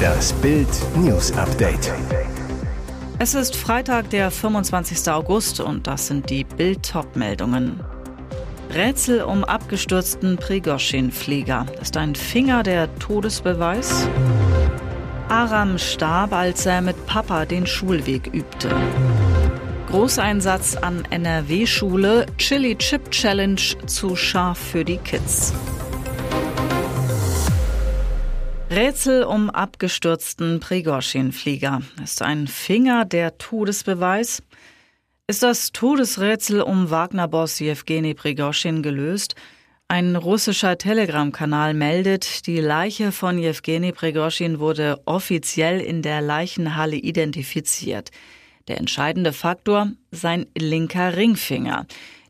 Das Bild News Update. Es ist Freitag, der 25. August und das sind die Bild meldungen Rätsel um abgestürzten Prigoschin-Flieger. Ist ein Finger der Todesbeweis? Aram starb, als er mit Papa den Schulweg übte. Großeinsatz an NRW-Schule, Chili Chip Challenge zu scharf für die Kids. Rätsel um abgestürzten Prigorschin-Flieger. Ist ein Finger der Todesbeweis? Ist das Todesrätsel um Wagner-Boss Jewgeni Prigorschin gelöst? Ein russischer Telegram-Kanal meldet, die Leiche von Jewgeni Prigorschin wurde offiziell in der Leichenhalle identifiziert. Der entscheidende Faktor sein linker Ringfinger.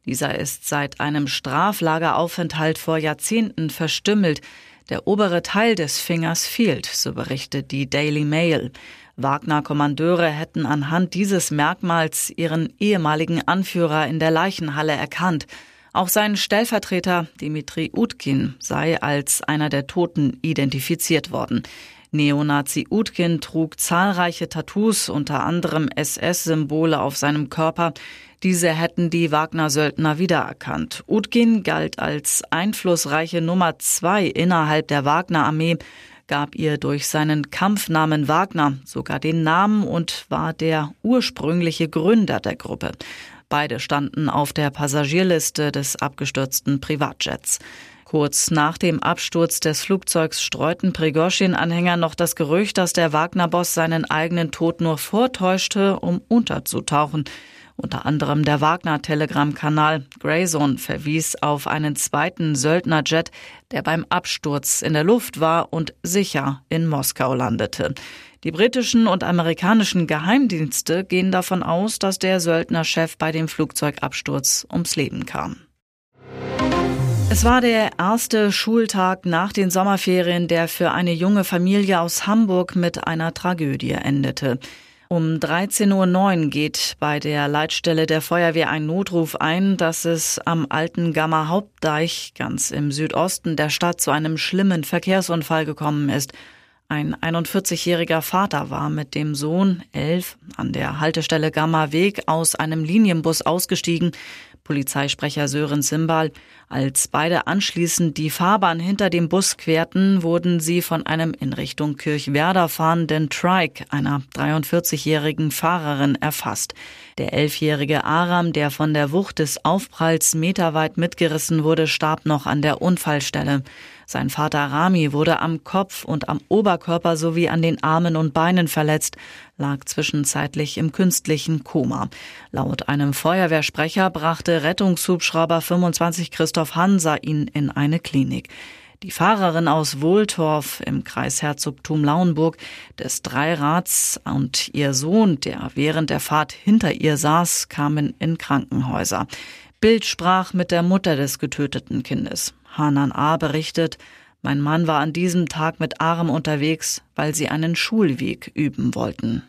Dieser ist seit einem Straflageraufenthalt vor Jahrzehnten verstümmelt. Der obere Teil des Fingers fehlt, so berichtet die Daily Mail. Wagner-Kommandeure hätten anhand dieses Merkmals ihren ehemaligen Anführer in der Leichenhalle erkannt. Auch sein Stellvertreter Dimitri Utkin sei als einer der Toten identifiziert worden. Neonazi Utkin trug zahlreiche Tattoos, unter anderem SS-Symbole auf seinem Körper. Diese hätten die Wagner-Söldner wiedererkannt. Utkin galt als einflussreiche Nummer zwei innerhalb der Wagner-Armee, gab ihr durch seinen Kampfnamen Wagner sogar den Namen und war der ursprüngliche Gründer der Gruppe. Beide standen auf der Passagierliste des abgestürzten Privatjets. Kurz nach dem Absturz des Flugzeugs streuten Prigorschin-Anhänger noch das Gerücht, dass der Wagner-Boss seinen eigenen Tod nur vortäuschte, um unterzutauchen. Unter anderem der Wagner-Telegram-Kanal Grayzone verwies auf einen zweiten Söldnerjet, der beim Absturz in der Luft war und sicher in Moskau landete. Die britischen und amerikanischen Geheimdienste gehen davon aus, dass der Söldnerchef bei dem Flugzeugabsturz ums Leben kam. Es war der erste Schultag nach den Sommerferien, der für eine junge Familie aus Hamburg mit einer Tragödie endete. Um 13.09 Uhr geht bei der Leitstelle der Feuerwehr ein Notruf ein, dass es am alten Gamma Hauptdeich ganz im Südosten der Stadt zu einem schlimmen Verkehrsunfall gekommen ist. Ein 41-jähriger Vater war mit dem Sohn, elf, an der Haltestelle Gamma Weg aus einem Linienbus ausgestiegen. Polizeisprecher Sören Simbal. Als beide anschließend die Fahrbahn hinter dem Bus querten, wurden sie von einem in Richtung Kirchwerder fahrenden Trike einer 43-jährigen Fahrerin erfasst. Der elfjährige Aram, der von der Wucht des Aufpralls meterweit mitgerissen wurde, starb noch an der Unfallstelle. Sein Vater Rami wurde am Kopf und am Oberkörper sowie an den Armen und Beinen verletzt, lag zwischenzeitlich im künstlichen Koma. Laut einem Feuerwehrsprecher brachte Rettungshubschrauber 25 Christoph Hansa ihn in eine Klinik. Die Fahrerin aus Wohltorf im Kreisherzogtum Lauenburg des Dreirads und ihr Sohn, der während der Fahrt hinter ihr saß, kamen in Krankenhäuser. Bild sprach mit der Mutter des getöteten Kindes. Hanan A. berichtet, mein Mann war an diesem Tag mit Arm unterwegs, weil sie einen Schulweg üben wollten.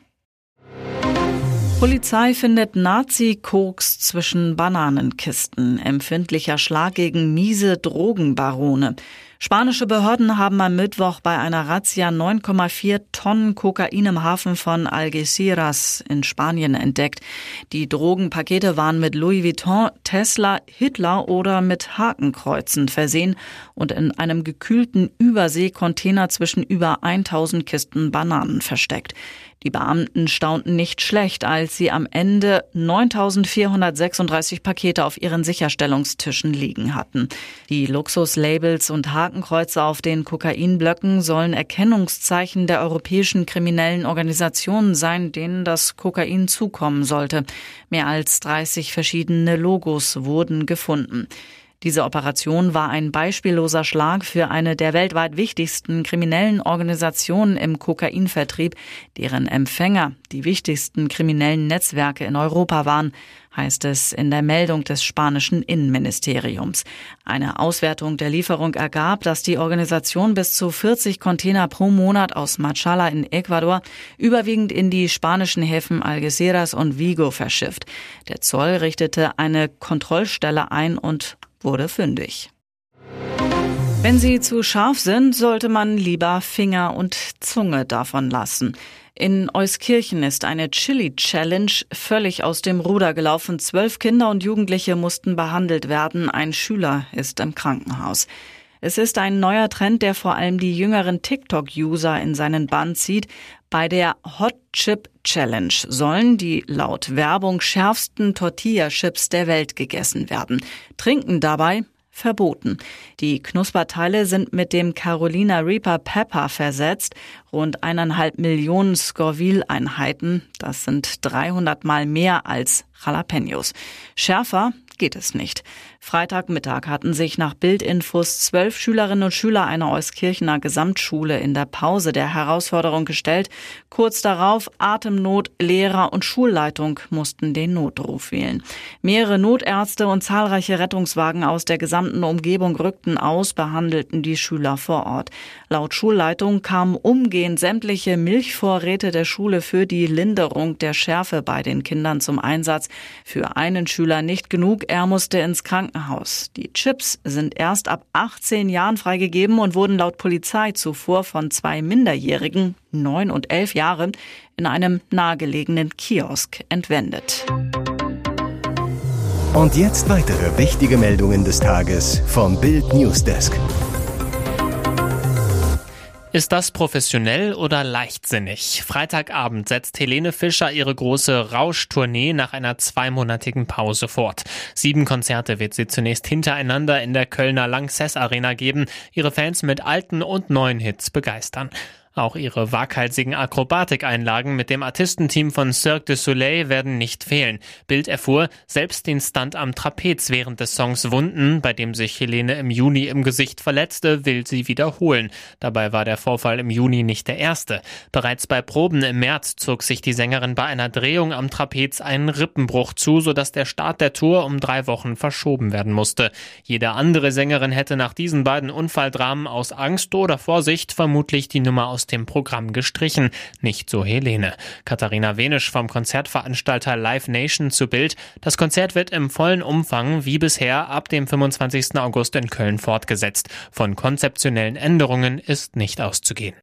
Polizei findet Nazi-Koks zwischen Bananenkisten. Empfindlicher Schlag gegen miese Drogenbarone. Spanische Behörden haben am Mittwoch bei einer Razzia 9,4 Tonnen Kokain im Hafen von Algeciras in Spanien entdeckt. Die Drogenpakete waren mit Louis Vuitton, Tesla, Hitler oder mit Hakenkreuzen versehen und in einem gekühlten Überseekontainer zwischen über 1000 Kisten Bananen versteckt. Die Beamten staunten nicht schlecht, als sie am Ende 9436 Pakete auf ihren Sicherstellungstischen liegen hatten. Die Luxuslabels und Hakenkreuze auf den Kokainblöcken sollen Erkennungszeichen der europäischen kriminellen Organisationen sein, denen das Kokain zukommen sollte. Mehr als 30 verschiedene Logos wurden gefunden. Diese Operation war ein beispielloser Schlag für eine der weltweit wichtigsten kriminellen Organisationen im Kokainvertrieb, deren Empfänger die wichtigsten kriminellen Netzwerke in Europa waren, heißt es in der Meldung des spanischen Innenministeriums. Eine Auswertung der Lieferung ergab, dass die Organisation bis zu 40 Container pro Monat aus Machala in Ecuador überwiegend in die spanischen Häfen Algeciras und Vigo verschifft. Der Zoll richtete eine Kontrollstelle ein und wurde fündig. Wenn sie zu scharf sind, sollte man lieber Finger und Zunge davon lassen. In Euskirchen ist eine Chili-Challenge völlig aus dem Ruder gelaufen. Zwölf Kinder und Jugendliche mussten behandelt werden. Ein Schüler ist im Krankenhaus. Es ist ein neuer Trend, der vor allem die jüngeren TikTok-User in seinen Bann zieht. Bei der Hot Chip Challenge sollen die laut Werbung schärfsten Tortilla-Chips der Welt gegessen werden. Trinken dabei verboten. Die Knusperteile sind mit dem Carolina Reaper Pepper versetzt. Rund eineinhalb Millionen Scoville-Einheiten. Das sind 300 mal mehr als Jalapenos. Schärfer geht es nicht. Freitagmittag hatten sich nach Bildinfos zwölf Schülerinnen und Schüler einer Euskirchener Gesamtschule in der Pause der Herausforderung gestellt. Kurz darauf Atemnot, Lehrer und Schulleitung mussten den Notruf wählen. Mehrere Notärzte und zahlreiche Rettungswagen aus der gesamten Umgebung rückten aus, behandelten die Schüler vor Ort. Laut Schulleitung kamen umgehend sämtliche Milchvorräte der Schule für die Linderung der Schärfe bei den Kindern zum Einsatz. Für einen Schüler nicht genug, er musste ins Krankenhaus. Die Chips sind erst ab 18 Jahren freigegeben und wurden laut Polizei zuvor von zwei Minderjährigen, neun und elf Jahre, in einem nahegelegenen Kiosk entwendet. Und jetzt weitere wichtige Meldungen des Tages vom Bild Newsdesk. Ist das professionell oder leichtsinnig? Freitagabend setzt Helene Fischer ihre große Rauschtournee nach einer zweimonatigen Pause fort. Sieben Konzerte wird sie zunächst hintereinander in der Kölner Lanxess Arena geben, ihre Fans mit alten und neuen Hits begeistern. Auch ihre waghalsigen Akrobatikeinlagen mit dem Artistenteam von Cirque du Soleil werden nicht fehlen. Bild erfuhr, selbst den Stunt am Trapez während des Songs Wunden, bei dem sich Helene im Juni im Gesicht verletzte, will sie wiederholen. Dabei war der Vorfall im Juni nicht der erste. Bereits bei Proben im März zog sich die Sängerin bei einer Drehung am Trapez einen Rippenbruch zu, sodass der Start der Tour um drei Wochen verschoben werden musste. Jede andere Sängerin hätte nach diesen beiden Unfalldramen aus Angst oder Vorsicht vermutlich die Nummer aus aus dem Programm gestrichen. Nicht so Helene. Katharina Wenisch vom Konzertveranstalter Live Nation zu Bild. Das Konzert wird im vollen Umfang wie bisher ab dem 25. August in Köln fortgesetzt. Von konzeptionellen Änderungen ist nicht auszugehen.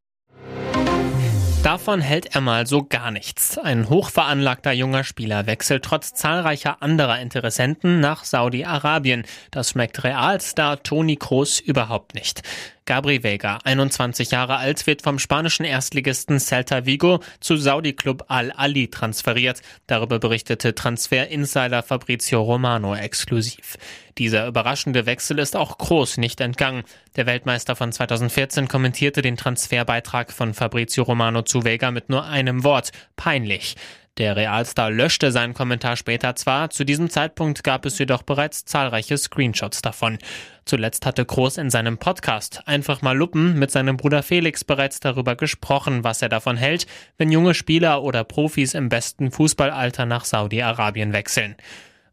Davon hält er mal so gar nichts. Ein hochveranlagter junger Spieler wechselt trotz zahlreicher anderer Interessenten nach Saudi-Arabien. Das schmeckt Realstar Toni Kroos überhaupt nicht. Gabri Vega, 21 Jahre alt, wird vom spanischen Erstligisten Celta Vigo zu Saudi-Club Al-Ali transferiert. Darüber berichtete Transfer-Insider Fabrizio Romano exklusiv. Dieser überraschende Wechsel ist auch Groß nicht entgangen. Der Weltmeister von 2014 kommentierte den Transferbeitrag von Fabrizio Romano zu Vega mit nur einem Wort. Peinlich. Der Realstar löschte seinen Kommentar später zwar, zu diesem Zeitpunkt gab es jedoch bereits zahlreiche Screenshots davon. Zuletzt hatte Groß in seinem Podcast Einfach mal Luppen mit seinem Bruder Felix bereits darüber gesprochen, was er davon hält, wenn junge Spieler oder Profis im besten Fußballalter nach Saudi-Arabien wechseln.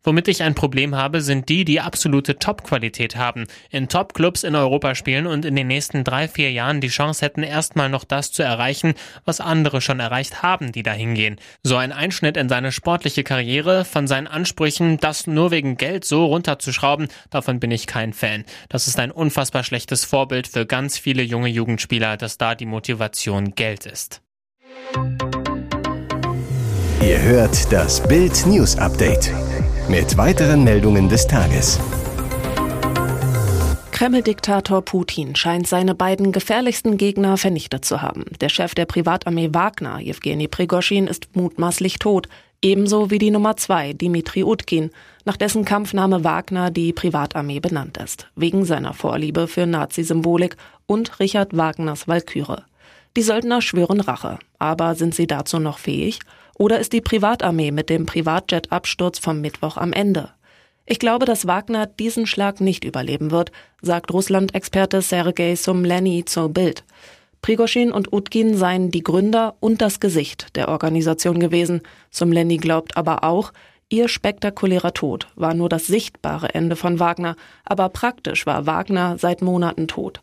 Womit ich ein Problem habe, sind die, die absolute Top-Qualität haben, in Top-Clubs in Europa spielen und in den nächsten drei, vier Jahren die Chance hätten, erstmal noch das zu erreichen, was andere schon erreicht haben, die da hingehen. So ein Einschnitt in seine sportliche Karriere, von seinen Ansprüchen, das nur wegen Geld so runterzuschrauben, davon bin ich kein Fan. Das ist ein unfassbar schlechtes Vorbild für ganz viele junge Jugendspieler, dass da die Motivation Geld ist. Ihr hört das Bild News Update mit weiteren Meldungen des Tages. Kreml-Diktator Putin scheint seine beiden gefährlichsten Gegner vernichtet zu haben. Der Chef der Privatarmee Wagner, Jewgeni Prigoschin, ist mutmaßlich tot, ebenso wie die Nummer zwei, Dimitri Utkin, nach dessen Kampfname Wagner die Privatarmee benannt ist, wegen seiner Vorliebe für Nazi-Symbolik und Richard Wagners Walküre. Die Söldner schwören Rache, aber sind sie dazu noch fähig? Oder ist die Privatarmee mit dem Privatjet-Absturz vom Mittwoch am Ende? Ich glaube, dass Wagner diesen Schlag nicht überleben wird, sagt Russland-Experte Sergei Sumleni zur Bild. Prigoschin und Utkin seien die Gründer und das Gesicht der Organisation gewesen. Sumleni glaubt aber auch, ihr spektakulärer Tod war nur das sichtbare Ende von Wagner, aber praktisch war Wagner seit Monaten tot.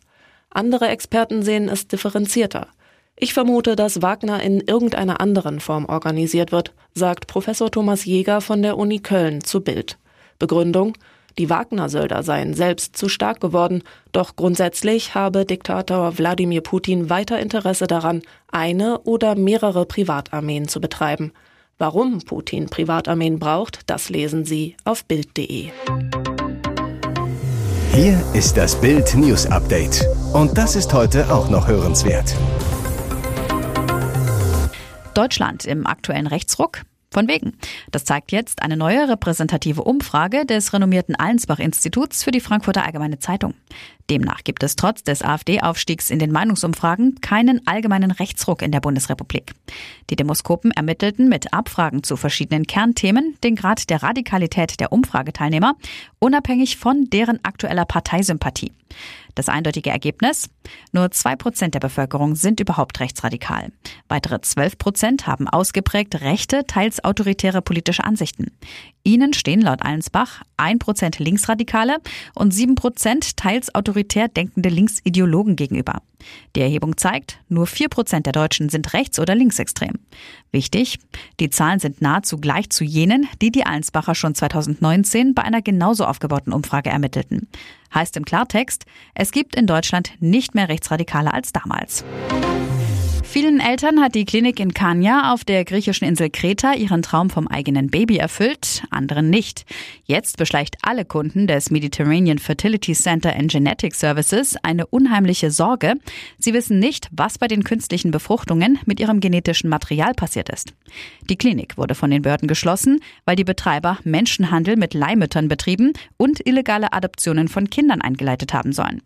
Andere Experten sehen es differenzierter. Ich vermute, dass Wagner in irgendeiner anderen Form organisiert wird, sagt Professor Thomas Jäger von der Uni Köln zu Bild. Begründung Die Wagner-Söldner seien selbst zu stark geworden, doch grundsätzlich habe Diktator Wladimir Putin weiter Interesse daran, eine oder mehrere Privatarmeen zu betreiben. Warum Putin Privatarmeen braucht, das lesen Sie auf Bild.de. Hier ist das Bild News Update. Und das ist heute auch noch hörenswert. Deutschland im aktuellen Rechtsruck? Von wegen. Das zeigt jetzt eine neue repräsentative Umfrage des renommierten Allensbach-Instituts für die Frankfurter Allgemeine Zeitung. Demnach gibt es trotz des AfD-Aufstiegs in den Meinungsumfragen keinen allgemeinen Rechtsruck in der Bundesrepublik. Die Demoskopen ermittelten mit Abfragen zu verschiedenen Kernthemen den Grad der Radikalität der Umfrageteilnehmer, unabhängig von deren aktueller Parteisympathie. Das eindeutige Ergebnis? Nur zwei Prozent der Bevölkerung sind überhaupt rechtsradikal. Weitere zwölf Prozent haben ausgeprägt rechte, teils autoritäre politische Ansichten. Ihnen stehen laut Allensbach ein Prozent Linksradikale und sieben Prozent teils autoritär denkende Linksideologen gegenüber. Die Erhebung zeigt, nur vier Prozent der Deutschen sind rechts- oder linksextrem. Wichtig, die Zahlen sind nahezu gleich zu jenen, die die Allensbacher schon 2019 bei einer genauso aufgebauten Umfrage ermittelten. Heißt im Klartext, es gibt in Deutschland nicht mehr Rechtsradikale als damals. Vielen Eltern hat die Klinik in Kania auf der griechischen Insel Kreta ihren Traum vom eigenen Baby erfüllt, anderen nicht. Jetzt beschleicht alle Kunden des Mediterranean Fertility Center and Genetic Services eine unheimliche Sorge. Sie wissen nicht, was bei den künstlichen Befruchtungen mit ihrem genetischen Material passiert ist. Die Klinik wurde von den Behörden geschlossen, weil die Betreiber Menschenhandel mit Leihmüttern betrieben und illegale Adoptionen von Kindern eingeleitet haben sollen.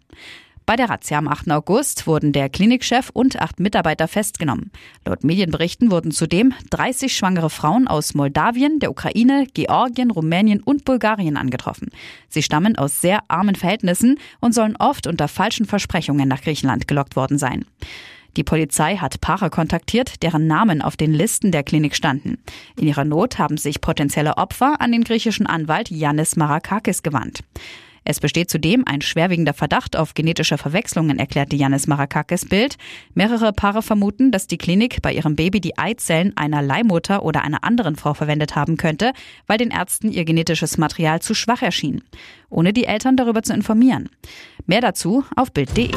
Bei der Razzia am 8. August wurden der Klinikchef und acht Mitarbeiter festgenommen. Laut Medienberichten wurden zudem 30 schwangere Frauen aus Moldawien, der Ukraine, Georgien, Rumänien und Bulgarien angetroffen. Sie stammen aus sehr armen Verhältnissen und sollen oft unter falschen Versprechungen nach Griechenland gelockt worden sein. Die Polizei hat Paare kontaktiert, deren Namen auf den Listen der Klinik standen. In ihrer Not haben sich potenzielle Opfer an den griechischen Anwalt Yannis Marakakis gewandt. Es besteht zudem ein schwerwiegender Verdacht auf genetische Verwechslungen, erklärte Janis Marakakis Bild. Mehrere Paare vermuten, dass die Klinik bei ihrem Baby die Eizellen einer Leihmutter oder einer anderen Frau verwendet haben könnte, weil den Ärzten ihr genetisches Material zu schwach erschien, ohne die Eltern darüber zu informieren. Mehr dazu auf Bild.de.